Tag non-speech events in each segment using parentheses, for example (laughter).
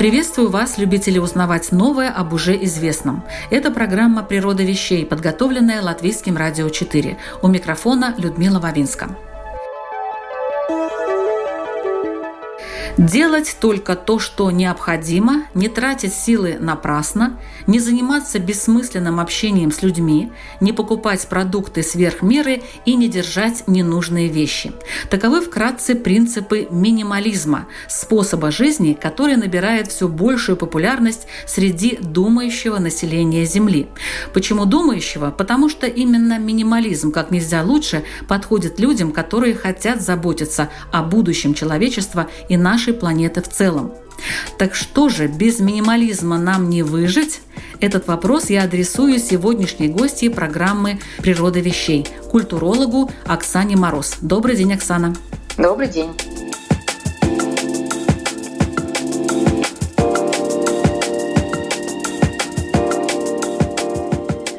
Приветствую вас, любители узнавать новое об уже известном. Это программа «Природа вещей», подготовленная Латвийским радио 4. У микрофона Людмила Вавинска. Делать только то, что необходимо, не тратить силы напрасно, не заниматься бессмысленным общением с людьми, не покупать продукты сверх меры и не держать ненужные вещи. Таковы вкратце принципы минимализма, способа жизни, который набирает все большую популярность среди думающего населения Земли. Почему думающего? Потому что именно минимализм как нельзя лучше подходит людям, которые хотят заботиться о будущем человечества и нашей нашей планеты в целом. Так что же, без минимализма нам не выжить? Этот вопрос я адресую сегодняшней гости программы «Природа вещей» культурологу Оксане Мороз. Добрый день, Оксана. Добрый день.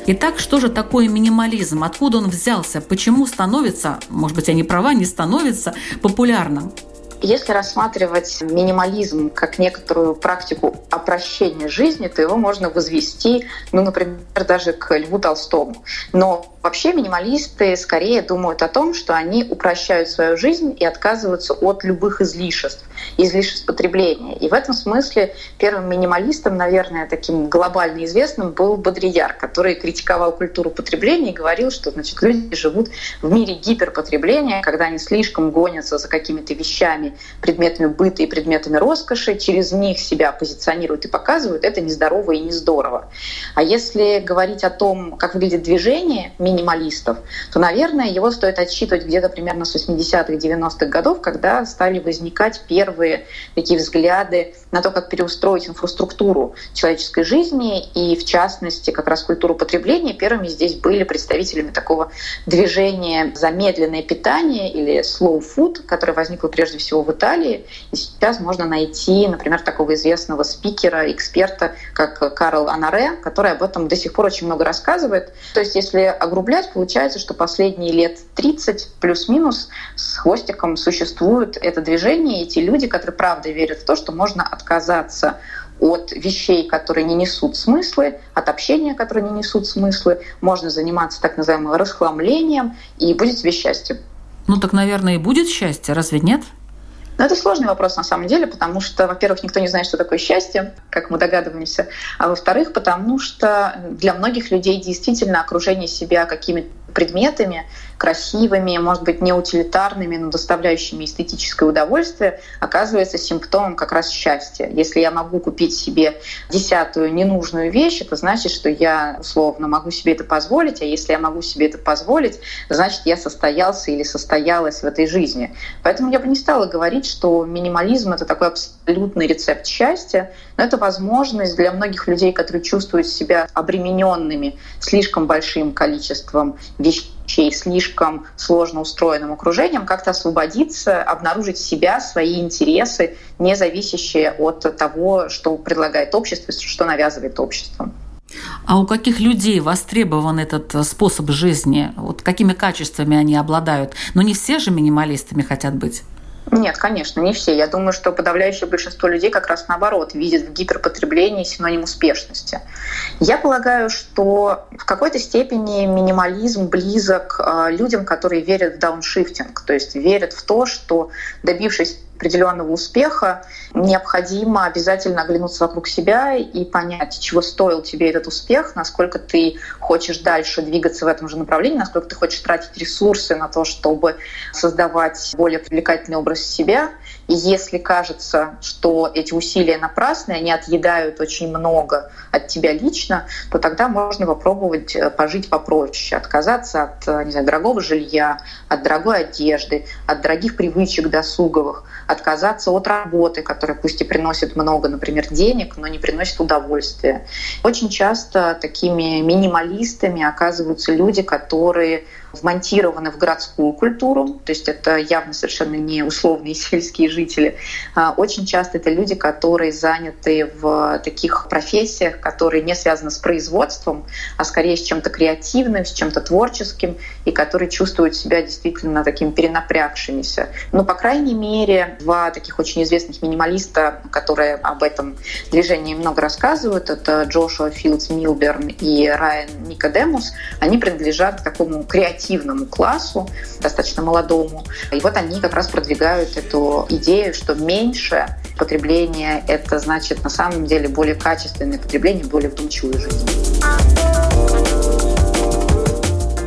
Итак, что же такое минимализм? Откуда он взялся? Почему становится, может быть, я не права, не становится популярным? Если рассматривать минимализм как некоторую практику опрощения жизни, то его можно возвести, ну, например, даже к Льву Толстому. Но Вообще минималисты скорее думают о том, что они упрощают свою жизнь и отказываются от любых излишеств, излишеств потребления. И в этом смысле первым минималистом, наверное, таким глобально известным был Бодрияр, который критиковал культуру потребления и говорил, что значит, люди живут в мире гиперпотребления, когда они слишком гонятся за какими-то вещами, предметами быта и предметами роскоши, через них себя позиционируют и показывают, это нездорово и не здорово. А если говорить о том, как выглядит движение, минималистов, то, наверное, его стоит отсчитывать где-то примерно с 80-х, 90-х годов, когда стали возникать первые такие взгляды на то, как переустроить инфраструктуру человеческой жизни и, в частности, как раз культуру потребления. Первыми здесь были представителями такого движения «замедленное питание» или «slow food», которое возникло прежде всего в Италии. И сейчас можно найти, например, такого известного спикера, эксперта, как Карл Анаре, который об этом до сих пор очень много рассказывает. То есть, если огрублять, получается, что последние лет 30 плюс-минус с хвостиком существует это движение, и эти люди, которые правда верят в то, что можно отказаться от вещей, которые не несут смыслы, от общения, которые не несут смыслы. Можно заниматься так называемым расхламлением, и будет тебе счастье. Ну так, наверное, и будет счастье, разве нет? Но это сложный вопрос на самом деле, потому что, во-первых, никто не знает, что такое счастье, как мы догадываемся, а во-вторых, потому что для многих людей действительно окружение себя какими-то предметами, красивыми, может быть, не утилитарными, но доставляющими эстетическое удовольствие, оказывается симптомом как раз счастья. Если я могу купить себе десятую ненужную вещь, это значит, что я условно могу себе это позволить, а если я могу себе это позволить, значит, я состоялся или состоялась в этой жизни. Поэтому я бы не стала говорить, что минимализм — это такой абсолютный рецепт счастья, но это возможность для многих людей, которые чувствуют себя обремененными слишком большим количеством вещей слишком сложно устроенным окружением, как-то освободиться, обнаружить себя, свои интересы, не зависящие от того, что предлагает общество, что навязывает общество. А у каких людей востребован этот э, способ жизни? Вот какими качествами они обладают? Но не все же минималистами хотят быть. Нет, конечно, не все. Я думаю, что подавляющее большинство людей как раз наоборот видят в гиперпотреблении синоним успешности. Я полагаю, что в какой-то степени минимализм близок э, людям, которые верят в дауншифтинг, то есть верят в то, что добившись определенного успеха, необходимо обязательно оглянуться вокруг себя и понять, чего стоил тебе этот успех, насколько ты хочешь дальше двигаться в этом же направлении, насколько ты хочешь тратить ресурсы на то, чтобы создавать более привлекательный образ себя. И если кажется, что эти усилия напрасны, они отъедают очень много от тебя лично, то тогда можно попробовать э, пожить попроще, отказаться от э, не знаю, дорогого жилья, от дорогой одежды, от дорогих привычек досуговых, отказаться от работы, которая пусть и приносит много, например, денег, но не приносит удовольствия. Очень часто такими минималистами оказываются люди, которые вмонтированы в городскую культуру, то есть это явно совершенно не условные (laughs) сельские жители. А, очень часто это люди, которые заняты в таких профессиях, которые не связаны с производством, а скорее с чем-то креативным, с чем-то творческим, и которые чувствуют себя действительно такими перенапрягшимися. Но, по крайней мере, два таких очень известных минималиста, которые об этом движении много рассказывают, это Джошуа Филдс Милберн и Райан Никодемус, они принадлежат к такому креативному креативному классу, достаточно молодому. И вот они как раз продвигают эту идею, что меньше потребления — это значит на самом деле более качественное потребление, более вдумчивую жизнь.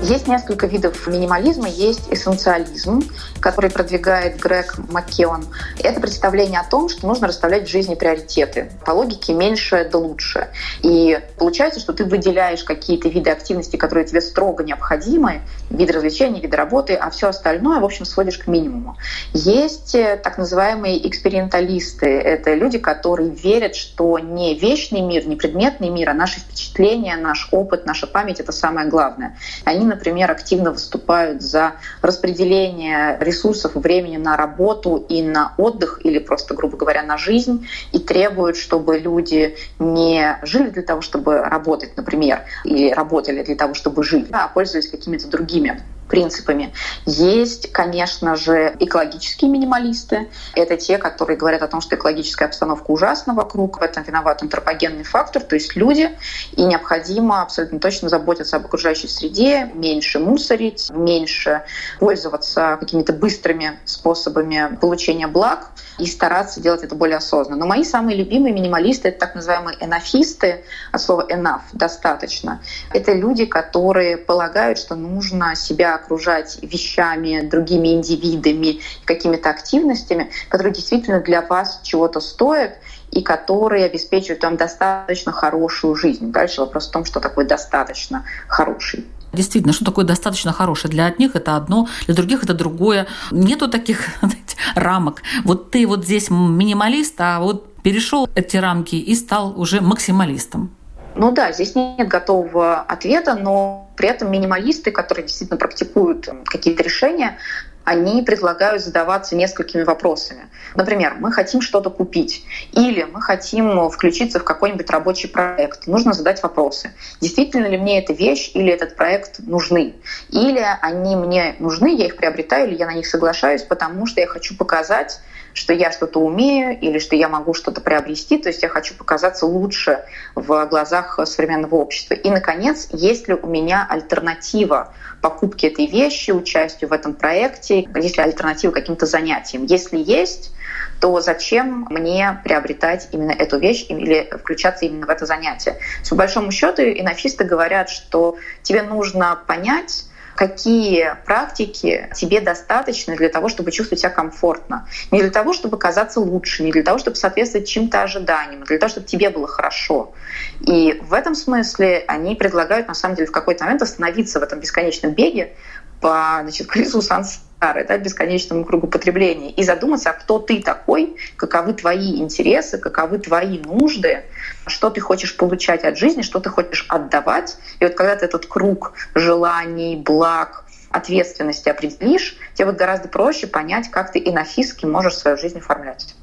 Есть несколько видов минимализма. Есть эссенциализм, который продвигает Грег Маккеон. Это представление о том, что нужно расставлять в жизни приоритеты. По логике меньше да лучше. И получается, что ты выделяешь какие-то виды активности, которые тебе строго необходимы, виды развлечений, виды работы, а все остальное, в общем, сводишь к минимуму. Есть э, так называемые эксперименталисты. Это люди, которые верят, что не вечный мир, не предметный мир, а наши впечатления, наш опыт, наша память — это самое главное. Они например, активно выступают за распределение ресурсов времени на работу и на отдых или просто, грубо говоря, на жизнь и требуют, чтобы люди не жили для того, чтобы работать, например, или работали для того, чтобы жить, а пользовались какими-то другими принципами. Есть, конечно же, экологические минималисты. Это те, которые говорят о том, что экологическая обстановка ужасна вокруг, в этом виноват антропогенный фактор, то есть люди, и необходимо абсолютно точно заботиться об окружающей среде, меньше мусорить, меньше пользоваться какими-то быстрыми способами получения благ и стараться делать это более осознанно. Но мои самые любимые минималисты — это так называемые энофисты, от слова enough — достаточно. Это люди, которые полагают, что нужно себя окружать вещами, другими индивидами, какими-то активностями, которые действительно для вас чего-то стоят и которые обеспечивают вам достаточно хорошую жизнь. Дальше вопрос в том, что такое достаточно хороший. Действительно, что такое достаточно хорошее? Для одних это одно, для других это другое. Нету таких (laughs) знаете, рамок. Вот ты вот здесь минималист, а вот перешел эти рамки и стал уже максималистом. Ну да, здесь нет готового ответа, но при этом минималисты, которые действительно практикуют какие-то решения, они предлагают задаваться несколькими вопросами. Например, мы хотим что-то купить или мы хотим включиться в какой-нибудь рабочий проект. Нужно задать вопросы. Действительно ли мне эта вещь или этот проект нужны? Или они мне нужны, я их приобретаю, или я на них соглашаюсь, потому что я хочу показать, что я что-то умею или что я могу что-то приобрести, то есть я хочу показаться лучше в глазах современного общества. И, наконец, есть ли у меня альтернатива покупке этой вещи, участию в этом проекте, есть ли альтернатива каким-то занятиям. Если есть, то зачем мне приобретать именно эту вещь или включаться именно в это занятие? По большому счету, инофисты говорят, что тебе нужно понять, какие практики тебе достаточно для того, чтобы чувствовать себя комфортно. Не для того, чтобы казаться лучше, не для того, чтобы соответствовать чьим-то ожиданиям, а для того, чтобы тебе было хорошо. И в этом смысле они предлагают, на самом деле, в какой-то момент остановиться в этом бесконечном беге по значит, колесу сансары, да, бесконечному кругу потребления, и задуматься, а кто ты такой, каковы твои интересы, каковы твои нужды, что ты хочешь получать от жизни, что ты хочешь отдавать. И вот когда ты этот круг желаний, благ, ответственности определишь, тебе будет гораздо проще понять, как ты инофиски можешь свою жизнь оформлять.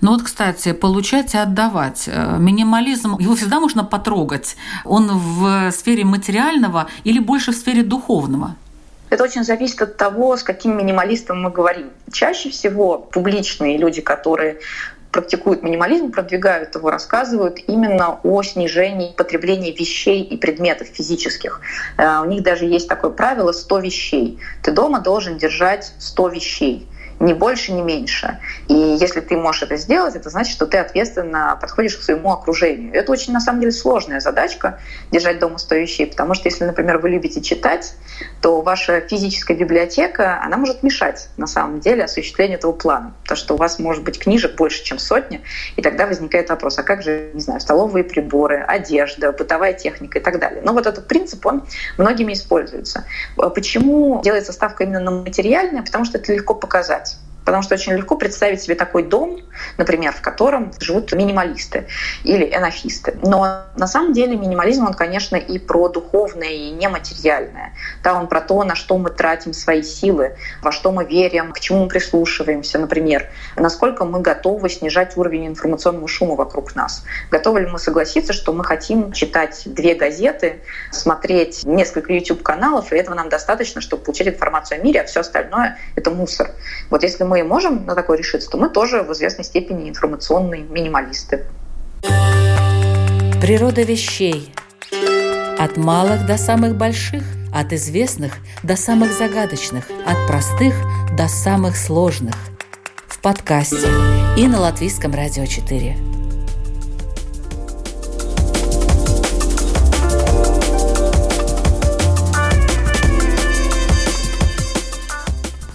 Ну вот, кстати, получать и отдавать. Э, минимализм, его всегда можно потрогать. Он в сфере материального или больше в сфере духовного? Это очень зависит от того, с каким минималистом мы говорим. Чаще всего публичные люди, которые практикуют минимализм, продвигают его, рассказывают именно о снижении потребления вещей и предметов физических. Э, у них даже есть такое правило 100 вещей. Ты дома должен держать 100 вещей ни больше, ни меньше. И если ты можешь это сделать, это значит, что ты ответственно подходишь к своему окружению. Это очень, на самом деле, сложная задачка — держать дома 100 вещей, потому что если, например, вы любите читать, то ваша физическая библиотека, она может мешать, на самом деле, осуществлению этого плана. Потому что у вас может быть книжек больше, чем сотня, и тогда возникает вопрос, а как же, не знаю, столовые приборы, одежда, бытовая техника и так далее. Но вот этот принцип, он многими используется. Почему делается ставка именно на материальное? Потому что это легко показать потому что очень легко представить себе такой дом, например, в котором живут минималисты или энофисты. Но на самом деле минимализм, он, конечно, и про духовное, и нематериальное. Да, он про то, на что мы тратим свои силы, во что мы верим, к чему мы прислушиваемся, например, насколько мы готовы снижать уровень информационного шума вокруг нас. Готовы ли мы согласиться, что мы хотим читать две газеты, смотреть несколько YouTube-каналов, и этого нам достаточно, чтобы получить информацию о мире, а все остальное — это мусор. Вот если мы можем на такое решиться, то мы тоже в известной степени информационные минималисты. Природа вещей. От малых до самых больших, от известных до самых загадочных, от простых до самых сложных. В подкасте и на Латвийском радио 4.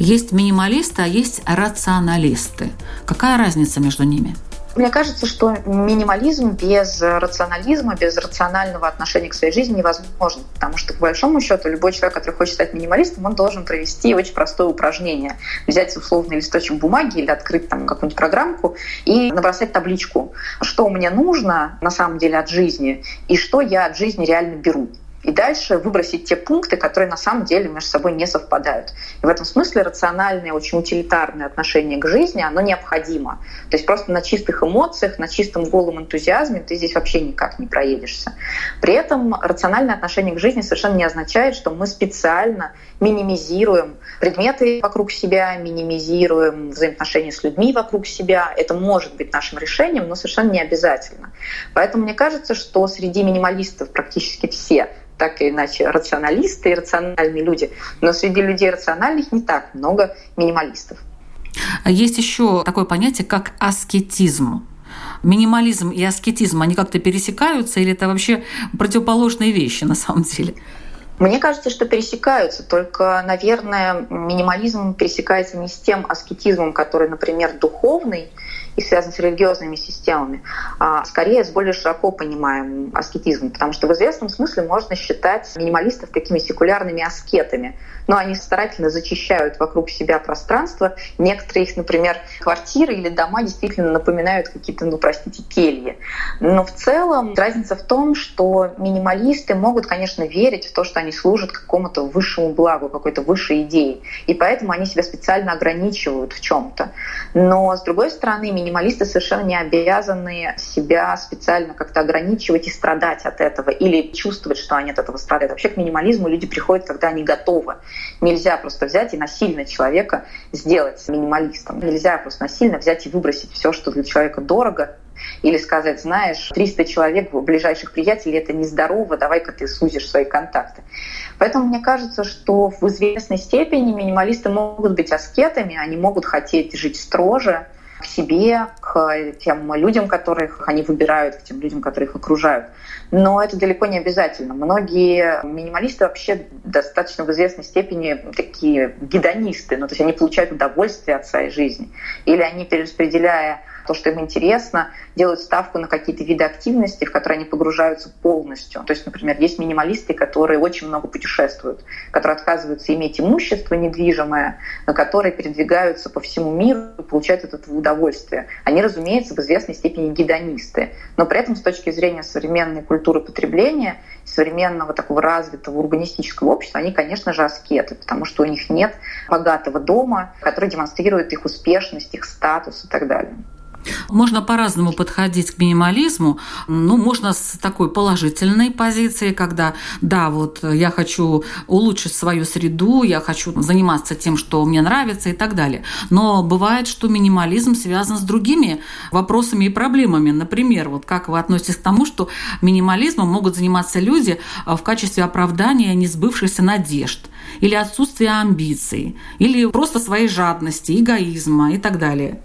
Есть минималисты, а есть рационалисты. Какая разница между ними? Мне кажется, что минимализм без рационализма, без рационального отношения к своей жизни невозможен. Потому что, по большому счету, любой человек, который хочет стать минималистом, он должен провести очень простое упражнение. Взять условный листочек бумаги или открыть там какую-нибудь программку и набросать табличку, что мне нужно на самом деле от жизни и что я от жизни реально беру и дальше выбросить те пункты, которые на самом деле между собой не совпадают. И в этом смысле рациональное, очень утилитарное отношение к жизни, оно необходимо. То есть просто на чистых эмоциях, на чистом голом энтузиазме ты здесь вообще никак не проедешься. При этом рациональное отношение к жизни совершенно не означает, что мы специально минимизируем предметы вокруг себя, минимизируем взаимоотношения с людьми вокруг себя. Это может быть нашим решением, но совершенно не обязательно. Поэтому мне кажется, что среди минималистов практически все так или иначе рационалисты и рациональные люди. Но среди людей рациональных не так много минималистов. Есть еще такое понятие, как аскетизм. Минимализм и аскетизм, они как-то пересекаются или это вообще противоположные вещи на самом деле? Мне кажется, что пересекаются, только, наверное, минимализм пересекается не с тем аскетизмом, который, например, духовный, и связан с религиозными системами, а скорее с более широко понимаемым аскетизмом, потому что в известном смысле можно считать минималистов такими секулярными аскетами, но они старательно зачищают вокруг себя пространство. Некоторые их, например, квартиры или дома действительно напоминают какие-то, ну, простите, кельи. Но в целом разница в том, что минималисты могут, конечно, верить в то, что они служат какому-то высшему благу, какой-то высшей идее. И поэтому они себя специально ограничивают в чем-то. Но, с другой стороны, минималисты совершенно не обязаны себя специально как-то ограничивать и страдать от этого или чувствовать, что они от этого страдают. Вообще к минимализму люди приходят, когда они готовы. Нельзя просто взять и насильно человека сделать минималистом. Нельзя просто насильно взять и выбросить все, что для человека дорого, или сказать, знаешь, 300 человек, ближайших приятелей, это нездорово, давай-ка ты сузишь свои контакты. Поэтому мне кажется, что в известной степени минималисты могут быть аскетами, они могут хотеть жить строже, к себе, к тем людям, которых они выбирают, к тем людям, которые их окружают. Но это далеко не обязательно. Многие минималисты вообще достаточно в известной степени такие гедонисты, ну, то есть они получают удовольствие от своей жизни. Или они, перераспределяя то, что им интересно, делают ставку на какие-то виды активности, в которые они погружаются полностью. То есть, например, есть минималисты, которые очень много путешествуют, которые отказываются иметь имущество недвижимое, но которые передвигаются по всему миру и получают от этого удовольствие. Они, разумеется, в известной степени гедонисты, но при этом с точки зрения современной культуры потребления, современного такого развитого урбанистического общества, они, конечно же, аскеты, потому что у них нет богатого дома, который демонстрирует их успешность, их статус и так далее. Можно по-разному подходить к минимализму. Ну, можно с такой положительной позиции, когда, да, вот я хочу улучшить свою среду, я хочу заниматься тем, что мне нравится и так далее. Но бывает, что минимализм связан с другими вопросами и проблемами. Например, вот как вы относитесь к тому, что минимализмом могут заниматься люди в качестве оправдания несбывшихся надежд или отсутствия амбиций, или просто своей жадности, эгоизма и так далее.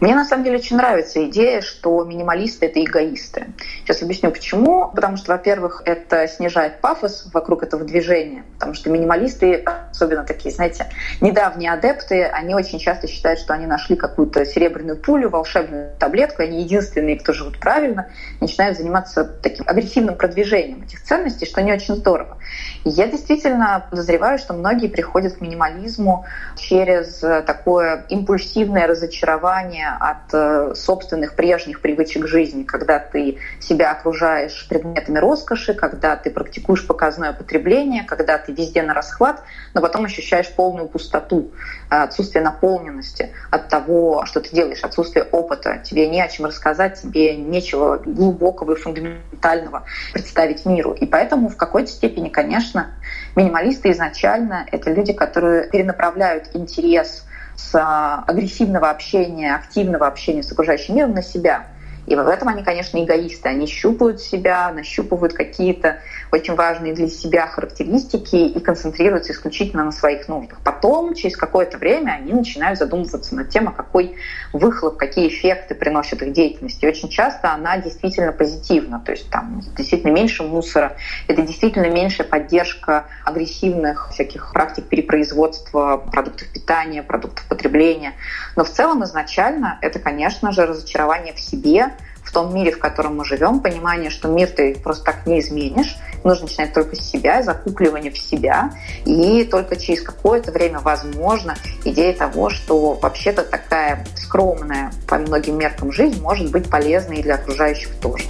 Мне на самом деле очень нравится идея, что минималисты — это эгоисты. Сейчас объясню почему. Потому что, во-первых, это снижает пафос вокруг этого движения. Потому что минималисты особенно такие, знаете, недавние адепты, они очень часто считают, что они нашли какую-то серебряную пулю, волшебную таблетку, они единственные, кто живут правильно, начинают заниматься таким агрессивным продвижением этих ценностей, что не очень здорово. И я действительно подозреваю, что многие приходят к минимализму через такое импульсивное разочарование от э, собственных прежних привычек жизни, когда ты себя окружаешь предметами роскоши, когда ты практикуешь показное потребление, когда ты везде на расхват, но потом ощущаешь полную пустоту, э, отсутствие наполненности от того, что ты делаешь, отсутствие опыта. Тебе не о чем рассказать, тебе нечего глубокого и фундаментального представить миру. И поэтому в какой-то степени, конечно, минималисты изначально — это люди, которые перенаправляют интерес с агрессивного общения, активного общения с окружающим миром на себя — и в этом они, конечно, эгоисты. Они щупают себя, нащупывают какие-то очень важные для себя характеристики и концентрируются исключительно на своих нуждах. Потом, через какое-то время, они начинают задумываться над тем, а какой выхлоп, какие эффекты приносит их деятельность. И очень часто она действительно позитивна. То есть там действительно меньше мусора, это действительно меньшая поддержка агрессивных всяких практик перепроизводства продуктов питания, продуктов потребления. Но в целом изначально это, конечно же, разочарование в себе, том мире, в котором мы живем, понимание, что мир ты просто так не изменишь, нужно начинать только с себя, закупливание в себя, и только через какое-то время, возможно, идея того, что вообще-то такая скромная по многим меркам жизнь может быть полезной и для окружающих тоже.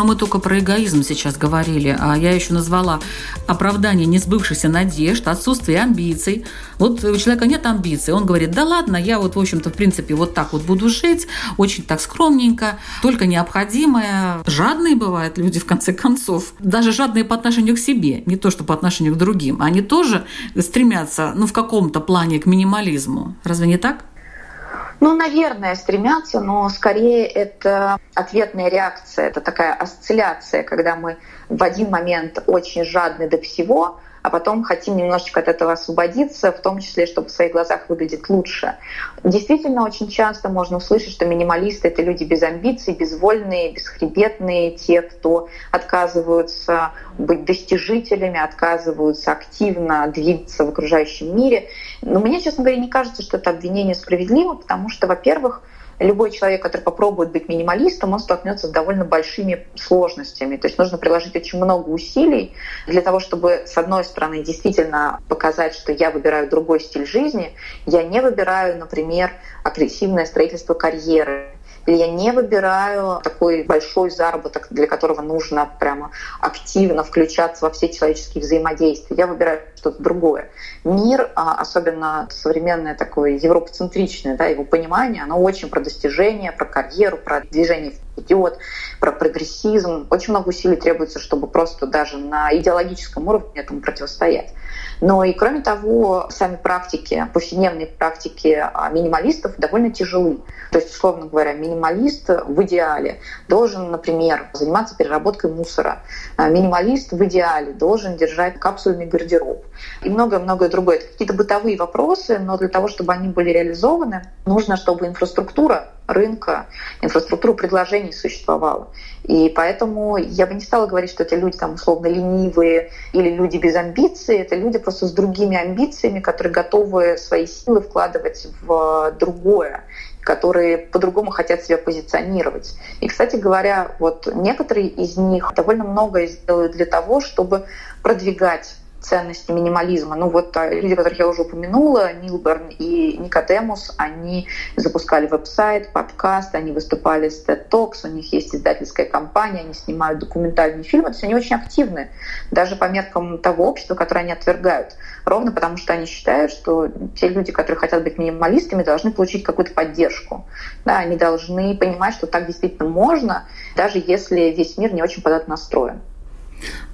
Но мы только про эгоизм сейчас говорили, а я еще назвала оправдание несбывшихся надежд, отсутствие амбиций. Вот у человека нет амбиций, он говорит, да ладно, я вот, в общем-то, в принципе, вот так вот буду жить, очень так скромненько, только необходимое. Жадные бывают люди, в конце концов, даже жадные по отношению к себе, не то, что по отношению к другим. Они тоже стремятся, ну, в каком-то плане к минимализму. Разве не так? Ну, наверное, стремятся, но скорее это ответная реакция, это такая осцилляция, когда мы в один момент очень жадны до всего, а потом хотим немножечко от этого освободиться, в том числе, чтобы в своих глазах выглядеть лучше. Действительно, очень часто можно услышать, что минималисты — это люди без амбиций, безвольные, бесхребетные, те, кто отказываются быть достижителями, отказываются активно двигаться в окружающем мире. Но мне, честно говоря, не кажется, что это обвинение справедливо, потому что, во-первых, любой человек, который попробует быть минималистом, он столкнется с довольно большими сложностями. То есть нужно приложить очень много усилий для того, чтобы, с одной стороны, действительно показать, что я выбираю другой стиль жизни, я не выбираю, например, агрессивное строительство карьеры, или я не выбираю такой большой заработок, для которого нужно прямо активно включаться во все человеческие взаимодействия. Я выбираю что-то другое. Мир, а, особенно современное такое европоцентричное, да, его понимание, оно очень про достижения, про карьеру, про движение вперед, про прогрессизм. Очень много усилий требуется, чтобы просто даже на идеологическом уровне этому противостоять. Но и кроме того, сами практики, повседневные практики а, минималистов довольно тяжелы. То есть, условно говоря, минималист в идеале должен, например, заниматься переработкой мусора. А, минималист в идеале должен держать капсульный гардероб. И многое-многое другое. Это какие-то бытовые вопросы, но для того, чтобы они были реализованы, нужно, чтобы инфраструктура рынка, инфраструктура предложений существовала. И поэтому я бы не стала говорить, что это люди там условно ленивые или люди без амбиций. Это люди просто с другими амбициями, которые готовы свои силы вкладывать в другое которые по-другому хотят себя позиционировать. И, кстати говоря, вот некоторые из них довольно многое сделают для того, чтобы продвигать ценности минимализма. Ну вот а, люди, которых я уже упомянула, Нилберн и Никодемус, они запускали веб-сайт, подкаст, они выступали с TED Talks, у них есть издательская компания, они снимают документальные фильмы, то есть они очень активны, даже по меркам того общества, которое они отвергают. Ровно потому, что они считают, что те люди, которые хотят быть минималистами, должны получить какую-то поддержку. Да, они должны понимать, что так действительно можно, даже если весь мир не очень под это настроен.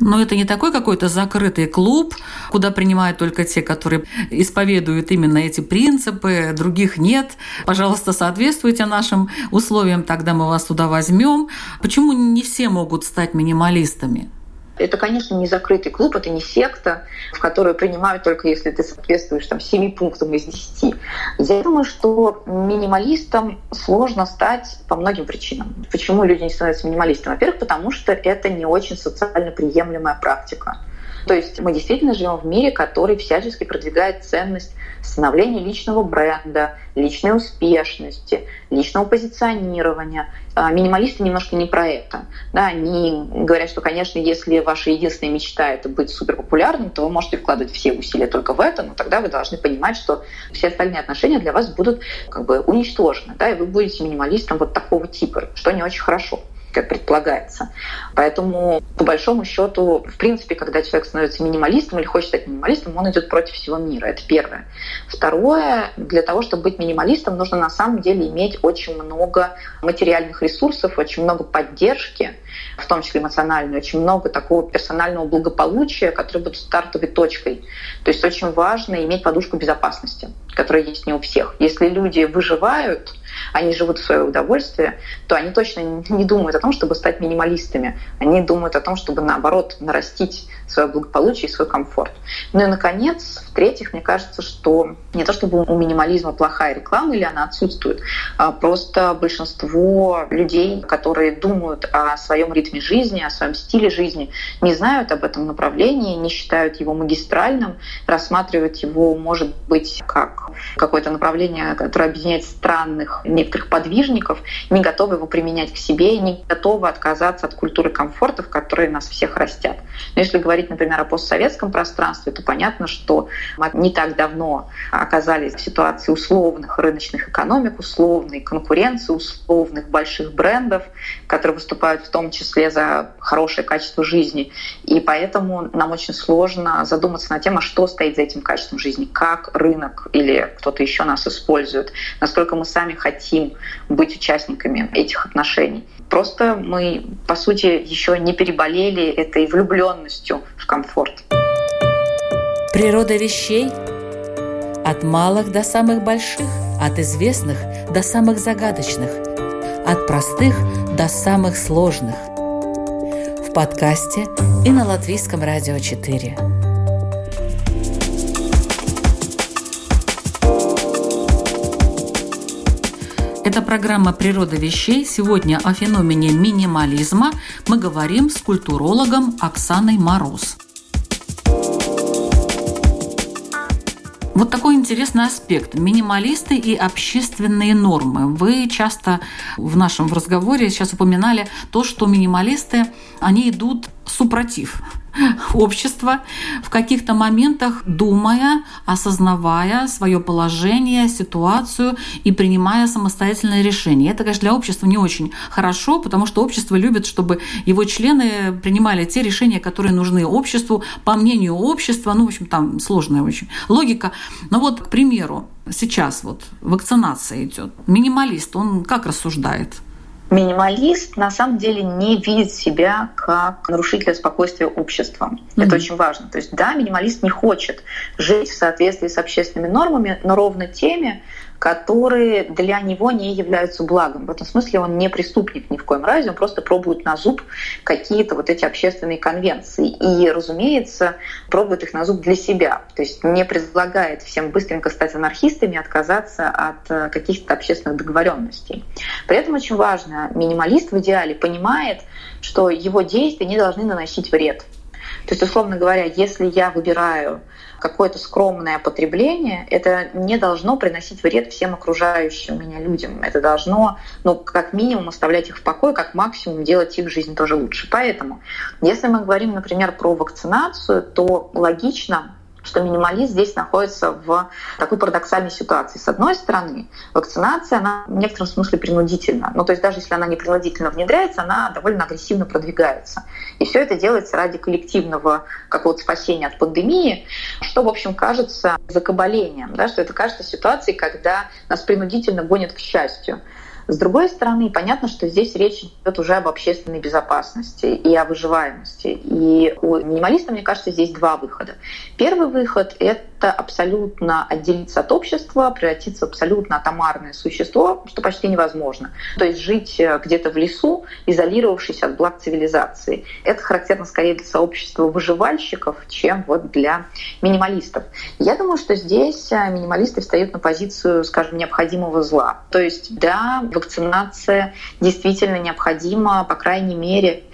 Но это не такой какой-то закрытый клуб, куда принимают только те, которые исповедуют именно эти принципы, других нет. Пожалуйста, соответствуйте нашим условиям, тогда мы вас туда возьмем. Почему не все могут стать минималистами? Это, конечно, не закрытый клуб, это не секта, в которую принимают только если ты соответствуешь там, 7 пунктам из 10. Я думаю, что минималистом сложно стать по многим причинам. Почему люди не становятся минималистами? Во-первых, потому что это не очень социально приемлемая практика. То есть мы действительно живем в мире, который всячески продвигает ценность становления личного бренда, личной успешности, личного позиционирования. А, минималисты немножко не про это. Да, они говорят, что, конечно, если ваша единственная мечта — это быть суперпопулярным, то вы можете вкладывать все усилия только в это, но тогда вы должны понимать, что все остальные отношения для вас будут как бы уничтожены, да, и вы будете минималистом вот такого типа, что не очень хорошо как предполагается. Поэтому, по большому счету, в принципе, когда человек становится минималистом или хочет стать минималистом, он идет против всего мира. Это первое. Второе, для того, чтобы быть минималистом, нужно на самом деле иметь очень много материальных ресурсов, очень много поддержки, в том числе эмоциональной, очень много такого персонального благополучия, которое будет стартовой точкой. То есть очень важно иметь подушку безопасности, которая есть не у всех. Если люди выживают, они живут в свое удовольствие, то они точно не думают о том, чтобы стать минималистами. Они думают о том, чтобы наоборот нарастить свое благополучие и свой комфорт. Ну и, наконец, в-третьих, мне кажется, что не то чтобы у минимализма плохая реклама или она отсутствует, а просто большинство людей, которые думают о своем ритме жизни, о своем стиле жизни, не знают об этом направлении, не считают его магистральным, рассматривают его, может быть, как какое-то направление, которое объединяет странных некоторых подвижников, не готовы его применять к себе, не готовы отказаться от культуры комфорта, в которой нас всех растят. Но если говорить например, о постсоветском пространстве, то понятно, что мы не так давно оказались в ситуации условных рыночных экономик, условной конкуренции, условных больших брендов, которые выступают в том числе за хорошее качество жизни. И поэтому нам очень сложно задуматься над тем, а что стоит за этим качеством жизни, как рынок или кто-то еще нас использует, насколько мы сами хотим быть участниками этих отношений. Просто мы, по сути, еще не переболели этой влюбленностью в комфорт. Природа вещей от малых до самых больших, от известных до самых загадочных, от простых до самых сложных. В подкасте и на Латвийском радио 4. Это программа «Природа вещей». Сегодня о феномене минимализма мы говорим с культурологом Оксаной Мороз. Вот такой интересный аспект. Минималисты и общественные нормы. Вы часто в нашем разговоре сейчас упоминали то, что минималисты, они идут супротив (laughs) общества, в каких-то моментах думая, осознавая свое положение, ситуацию и принимая самостоятельное решение. Это, конечно, для общества не очень хорошо, потому что общество любит, чтобы его члены принимали те решения, которые нужны обществу, по мнению общества. Ну, в общем, там сложная очень логика. Но вот, к примеру, сейчас вот вакцинация идет. Минималист, он как рассуждает? Минималист на самом деле не видит себя как нарушителя спокойствия общества. Mm-hmm. Это очень важно. То есть да, минималист не хочет жить в соответствии с общественными нормами, но ровно теми, которые для него не являются благом. В этом смысле он не преступник ни в коем разе, он просто пробует на зуб какие-то вот эти общественные конвенции. И, разумеется, пробует их на зуб для себя. То есть не предлагает всем быстренько стать анархистами, отказаться от э, каких-то общественных договоренностей. При этом очень важно, минималист в идеале понимает, что его действия не должны наносить вред. То есть, условно говоря, если я выбираю какое-то скромное потребление, это не должно приносить вред всем окружающим меня людям. Это должно, ну, как минимум, оставлять их в покое, как максимум делать их жизнь тоже лучше. Поэтому, если мы говорим, например, про вакцинацию, то логично что минималист здесь находится в такой парадоксальной ситуации. С одной стороны, вакцинация, она в некотором смысле принудительна. Ну, то есть даже если она не принудительно внедряется, она довольно агрессивно продвигается. И все это делается ради коллективного какого-то спасения от пандемии, что, в общем, кажется закабалением, да, что это кажется ситуацией, когда нас принудительно гонят к счастью. С другой стороны, понятно, что здесь речь идет уже об общественной безопасности и о выживаемости. И у минималиста, мне кажется, здесь два выхода. Первый выход — это абсолютно отделиться от общества, превратиться в абсолютно атомарное существо, что почти невозможно. То есть жить э, где-то в лесу, изолировавшись от благ цивилизации. Это характерно скорее для сообщества выживальщиков, чем вот для минималистов. Я думаю, что здесь э, минималисты встают на позицию, скажем, необходимого зла. То есть, да, вакцинация действительно необходима, по крайней мере,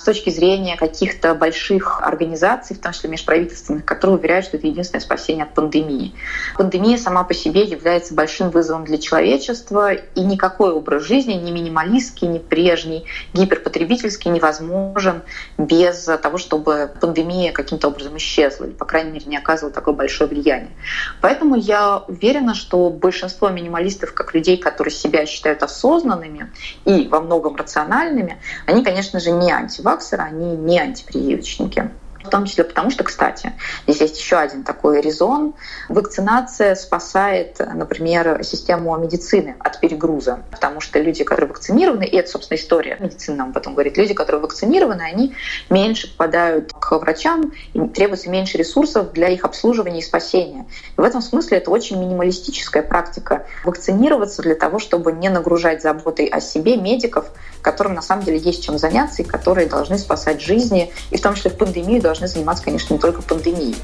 с точки зрения каких-то больших организаций, в том числе межправительственных, которые уверяют, что это единственное спасение от пандемии. Пандемия сама по себе является большим вызовом для человечества, и никакой образ жизни, ни минималистский, ни прежний, гиперпотребительский невозможен без того, чтобы пандемия каким-то образом исчезла, или, по крайней мере, не оказывала такое большое влияние. Поэтому я уверена, что большинство минималистов, как людей, которые себя считают осознанными и во многом рациональными, они, конечно же, не антивакцинации антиваксеры, они не антипрививочники. В том числе потому, что, кстати, здесь есть еще один такой резон. Вакцинация спасает, например, систему медицины от перегруза, потому что люди, которые вакцинированы, и это, собственно, история медицины нам потом говорит, люди, которые вакцинированы, они меньше попадают к врачам, и требуется меньше ресурсов для их обслуживания и спасения. И в этом смысле это очень минималистическая практика вакцинироваться для того, чтобы не нагружать заботой о себе медиков, которым на самом деле есть чем заняться и которые должны спасать жизни, и в том числе в пандемию должны заниматься, конечно, не только пандемией.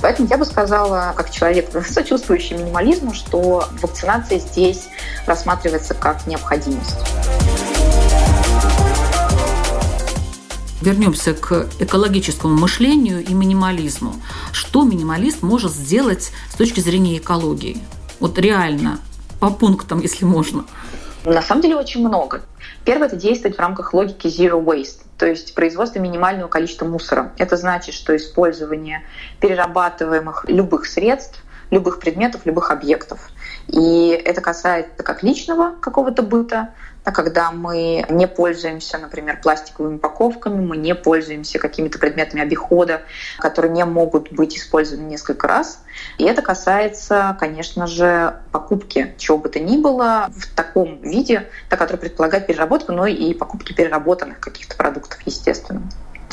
Поэтому я бы сказала, как человек, (laughs) сочувствующий минимализму, что вакцинация здесь рассматривается как необходимость. Вернемся к экологическому мышлению и минимализму. Что минималист может сделать с точки зрения экологии? Вот реально, по пунктам, (laughs) если можно. На самом деле очень много. Первое — это действовать в рамках логики zero waste, то есть производство минимального количества мусора. Это значит, что использование перерабатываемых любых средств, любых предметов, любых объектов. И это касается как личного какого-то быта, когда мы не пользуемся, например, пластиковыми упаковками, мы не пользуемся какими-то предметами обихода, которые не могут быть использованы несколько раз. И это касается, конечно же, покупки чего бы то ни было в таком виде, который предполагает переработку, но и покупки переработанных каких-то продуктов, естественно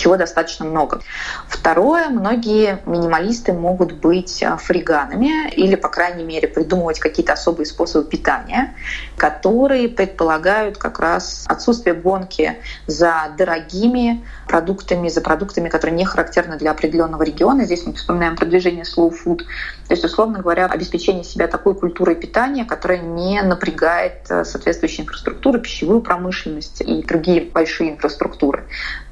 чего достаточно много. Второе, многие минималисты могут быть а, фриганами или, по крайней мере, придумывать какие-то особые способы питания, которые предполагают как раз отсутствие гонки за дорогими продуктами, за продуктами, которые не характерны для определенного региона. Здесь мы вспоминаем продвижение slow food. То есть, условно говоря, обеспечение себя такой культурой питания, которая не напрягает а, соответствующую инфраструктуру, пищевую промышленность и другие большие инфраструктуры.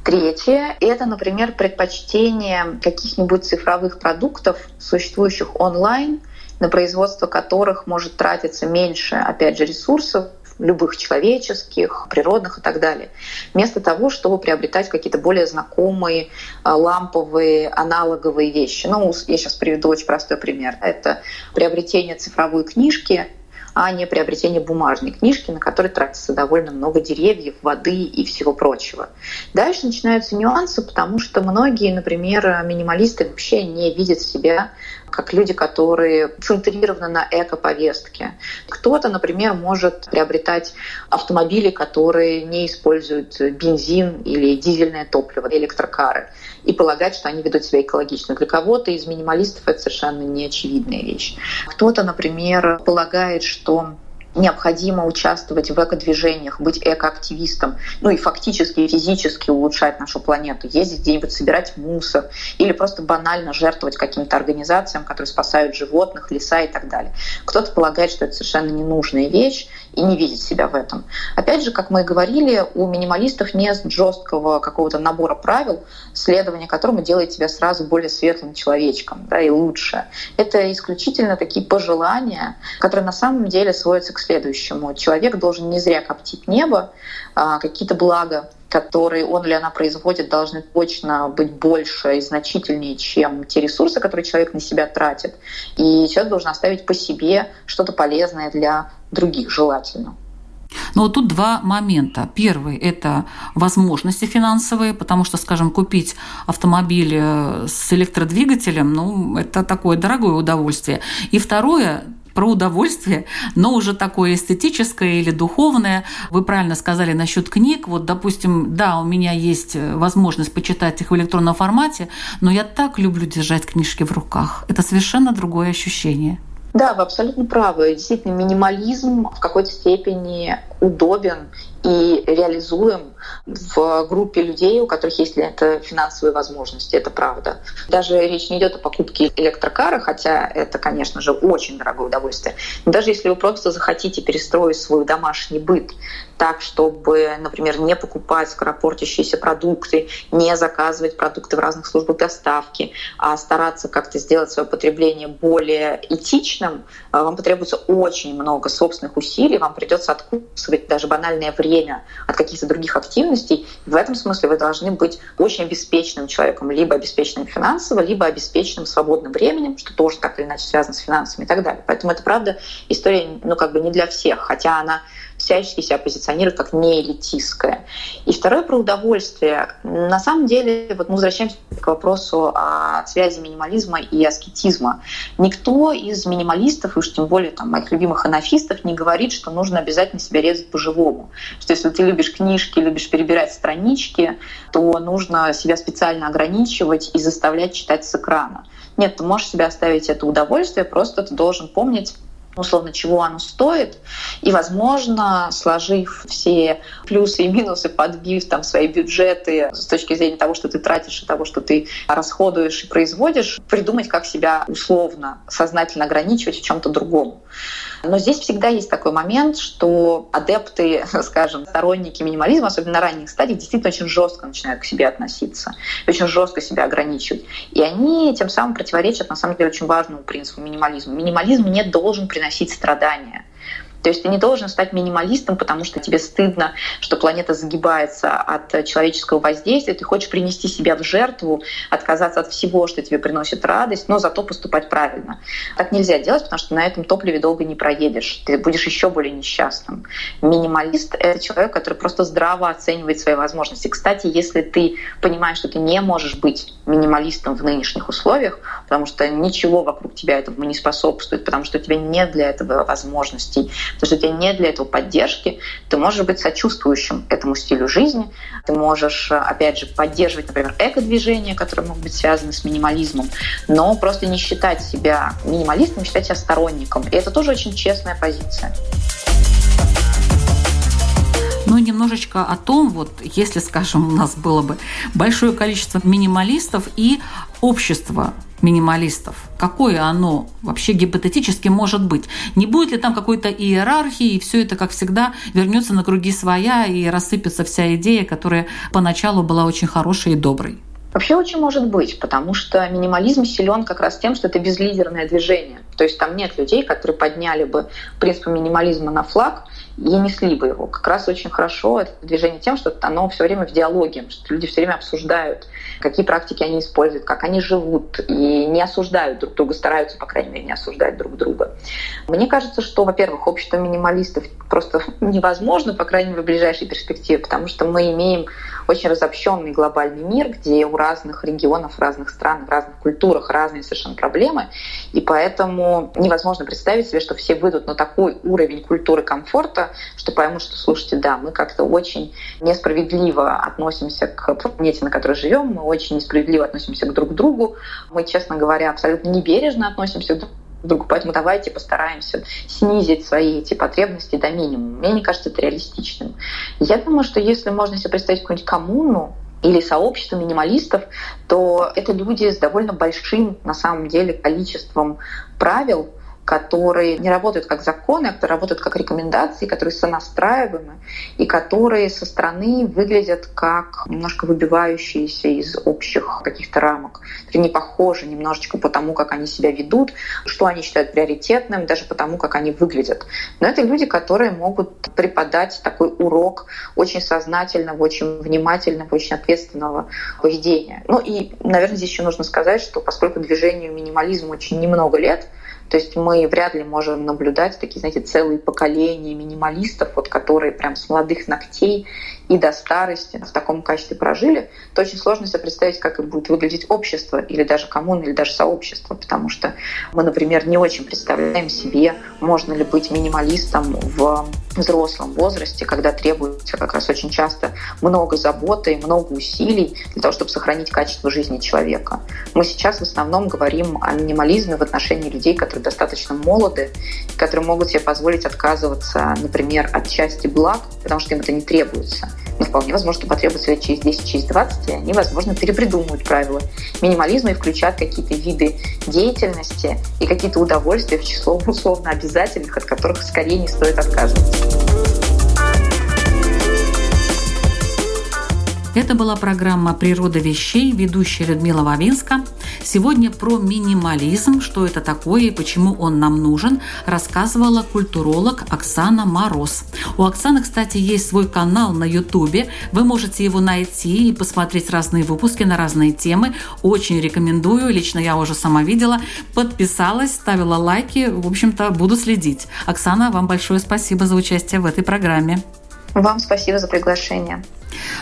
Третье — это, например, предпочтение каких-нибудь цифровых продуктов, существующих онлайн, на производство которых может тратиться меньше, опять же, ресурсов, любых человеческих, природных и так далее, вместо того, чтобы приобретать какие-то более знакомые а, ламповые аналоговые вещи. Ну, я сейчас приведу очень простой пример. Это приобретение цифровой книжки а не приобретение бумажной книжки, на которой тратится довольно много деревьев, воды и всего прочего. Дальше начинаются нюансы, потому что многие, например, минималисты вообще не видят себя как люди, которые центрированы на эко-повестке. Кто-то, например, может приобретать автомобили, которые не используют бензин или дизельное топливо, электрокары, и полагать, что они ведут себя экологично. Для кого-то из минималистов это совершенно неочевидная вещь. Кто-то, например, полагает, что необходимо участвовать в эко-движениях, быть экоактивистом, ну и фактически физически улучшать нашу планету, ездить где-нибудь собирать мусор или просто банально жертвовать каким-то организациям, которые спасают животных, леса и так далее. Кто-то полагает, что это совершенно ненужная вещь и не видит себя в этом. Опять же, как мы и говорили, у минималистов нет жесткого какого-то набора правил, следование которому делает тебя сразу более светлым человечком да, и лучше. Это исключительно такие пожелания, которые на самом деле сводятся к следующему. Человек должен не зря коптить небо, а какие-то блага которые он или она производит, должны точно быть больше и значительнее, чем те ресурсы, которые человек на себя тратит. И человек должен оставить по себе что-то полезное для других желательно. Но вот тут два момента. Первый – это возможности финансовые, потому что, скажем, купить автомобиль э, с электродвигателем, ну, это такое дорогое удовольствие. И второе про удовольствие, но уже такое эстетическое или духовное. Вы правильно сказали насчет книг. Вот, допустим, да, у меня есть возможность почитать их в электронном формате, но я так люблю держать книжки в руках. Это совершенно другое ощущение. Да, вы абсолютно правы. Действительно, минимализм в какой-то степени удобен и реализуем в группе людей, у которых есть для этого финансовые возможности. Это правда. Даже речь не идет о покупке электрокара, хотя это, конечно же, очень дорогое удовольствие. Но даже если вы просто захотите перестроить свой домашний быт так, чтобы, например, не покупать скоропортящиеся продукты, не заказывать продукты в разных службах доставки, а стараться как-то сделать свое потребление более этичным, э, вам потребуется очень много собственных усилий, вам придется откусывать даже банальное время от каких-то других активностей. В этом смысле вы должны быть очень обеспеченным человеком, либо обеспеченным финансово, либо обеспеченным свободным временем, что тоже так или иначе связано с финансами и так далее. Поэтому это, правда, история ну, как бы не для всех, хотя она всячески себя позиционирует как неэлитистская. И второе про удовольствие. На самом деле, вот мы возвращаемся к вопросу о связи минимализма и аскетизма. Никто из минималистов, и уж тем более там, моих любимых анафистов, не говорит, что нужно обязательно себя резать по-живому. Что если ты любишь книжки, любишь перебирать странички, то нужно себя специально ограничивать и заставлять читать с экрана. Нет, ты можешь себе оставить это удовольствие, просто ты должен помнить условно, чего оно стоит, и, возможно, сложив все плюсы и минусы, подбив там свои бюджеты с точки зрения того, что ты тратишь и того, что ты расходуешь и производишь, придумать, как себя условно, сознательно ограничивать в чем-то другом. Но здесь всегда есть такой момент, что адепты, (laughs) скажем, сторонники минимализма, особенно на ранних стадиях, действительно очень жестко начинают к себе относиться, очень жестко себя ограничивать. И они тем самым противоречат, на самом деле, очень важному принципу минимализма. Минимализм не должен приносить страдания. То есть ты не должен стать минималистом, потому что тебе стыдно, что планета загибается от человеческого воздействия, ты хочешь принести себя в жертву, отказаться от всего, что тебе приносит радость, но зато поступать правильно. Так нельзя делать, потому что на этом топливе долго не проедешь, ты будешь еще более несчастным. Минималист — это человек, который просто здраво оценивает свои возможности. Кстати, если ты понимаешь, что ты не можешь быть минималистом в нынешних условиях, потому что ничего вокруг тебя этому не способствует, потому что у тебя нет для этого возможностей, потому что у тебя нет для этого поддержки, ты можешь быть сочувствующим этому стилю жизни, ты можешь, опять же, поддерживать, например, эко-движения, которые могут быть связаны с минимализмом, но просто не считать себя минималистом, считать себя сторонником. И это тоже очень честная позиция. Ну, немножечко о том, вот если, скажем, у нас было бы большое количество минималистов и общество минималистов? Какое оно вообще гипотетически может быть? Не будет ли там какой-то иерархии, и все это, как всегда, вернется на круги своя и рассыпется вся идея, которая поначалу была очень хорошей и доброй? Вообще очень может быть, потому что минимализм силен как раз тем, что это безлидерное движение. То есть там нет людей, которые подняли бы принцип минимализма на флаг и несли бы его. Как раз очень хорошо это движение тем, что оно все время в диалоге, что люди все время обсуждают, какие практики они используют, как они живут, и не осуждают друг друга, стараются, по крайней мере, не осуждать друг друга. Мне кажется, что, во-первых, общество минималистов просто (laughs) невозможно, по крайней мере, в ближайшей перспективе, потому что мы имеем очень разобщенный глобальный мир, где у разных регионов, разных стран, в разных культурах разные совершенно проблемы, и поэтому невозможно представить себе, что все выйдут на такой уровень культуры комфорта, что поймут, что, слушайте, да, мы как-то очень несправедливо относимся к планете, на которой живем, мы очень несправедливо относимся к друг другу, мы, честно говоря, абсолютно небережно относимся к друг другу. Поэтому давайте постараемся снизить свои эти потребности до минимума. Мне не кажется это реалистичным. Я думаю, что если можно себе представить какую-нибудь коммуну, или сообщество минималистов, то это люди с довольно большим, на самом деле, количеством правил, которые не работают как законы, а которые работают как рекомендации, которые сонастраиваемы и которые со стороны выглядят как немножко выбивающиеся из общих каких-то рамок, которые не похожи немножечко по тому, как они себя ведут, что они считают приоритетным, даже по тому, как они выглядят. Но это люди, которые могут преподать такой урок очень сознательного, очень внимательного, очень ответственного поведения. Ну и, наверное, здесь еще нужно сказать, что поскольку движению минимализма очень немного лет — То есть мы вряд ли можем наблюдать такие, знаете, целые поколения минималистов, вот, которые прям с молодых ногтей и до старости в таком качестве прожили, то очень сложно себе представить, как будет выглядеть общество или даже коммуна, или даже сообщество, потому что мы, например, не очень представляем себе, можно ли быть минималистом в взрослом возрасте, когда требуется как раз очень часто много заботы, много усилий для того, чтобы сохранить качество жизни человека. Мы сейчас в основном говорим о минимализме в отношении людей, которые достаточно молоды, которые могут себе позволить отказываться, например, от части благ, потому что им это не требуется. Но вполне возможно, что потребуется лет через 10, через 20, и они, возможно, перепридумают правила минимализма и включат какие-то виды деятельности и какие-то удовольствия в число условно обязательных, от которых скорее не стоит отказываться. Это была программа «Природа вещей», ведущая Людмила Вавинска. Сегодня про минимализм, что это такое и почему он нам нужен, рассказывала культуролог Оксана Мороз. У Оксаны, кстати, есть свой канал на Ютубе. Вы можете его найти и посмотреть разные выпуски на разные темы. Очень рекомендую. Лично я уже сама видела. Подписалась, ставила лайки. В общем-то, буду следить. Оксана, вам большое спасибо за участие в этой программе. Вам спасибо за приглашение.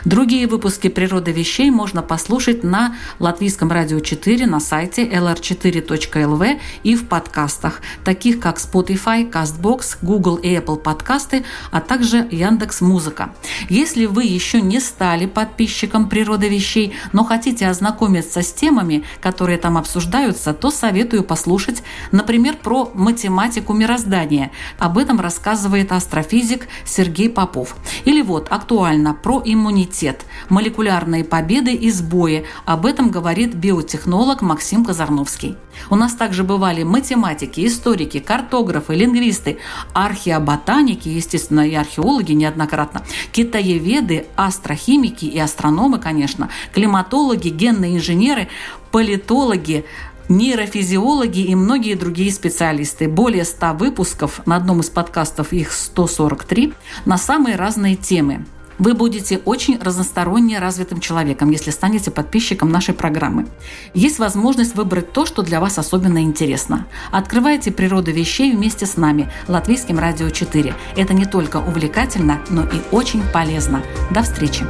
Другие выпуски «Природы вещей» можно послушать на Латвийском радио 4 на сайте lr4.lv и в подкастах, таких как Spotify, CastBox, Google и Apple подкасты, а также Яндекс Музыка. Если вы еще не стали подписчиком «Природы вещей», но хотите ознакомиться с темами, которые там обсуждаются, то советую послушать, например, про математику мироздания. Об этом рассказывает астрофизик Сергей Попов. Или вот актуально про иммунитет иммунитет, молекулярные победы и сбои. Об этом говорит биотехнолог Максим Казарновский. У нас также бывали математики, историки, картографы, лингвисты, археоботаники, естественно, и археологи неоднократно, китаеведы, астрохимики и астрономы, конечно, климатологи, генные инженеры, политологи, нейрофизиологи и многие другие специалисты. Более 100 выпусков, на одном из подкастов их 143, на самые разные темы. Вы будете очень разносторонне развитым человеком, если станете подписчиком нашей программы. Есть возможность выбрать то, что для вас особенно интересно. Открывайте природу вещей вместе с нами, Латвийским радио 4. Это не только увлекательно, но и очень полезно. До встречи!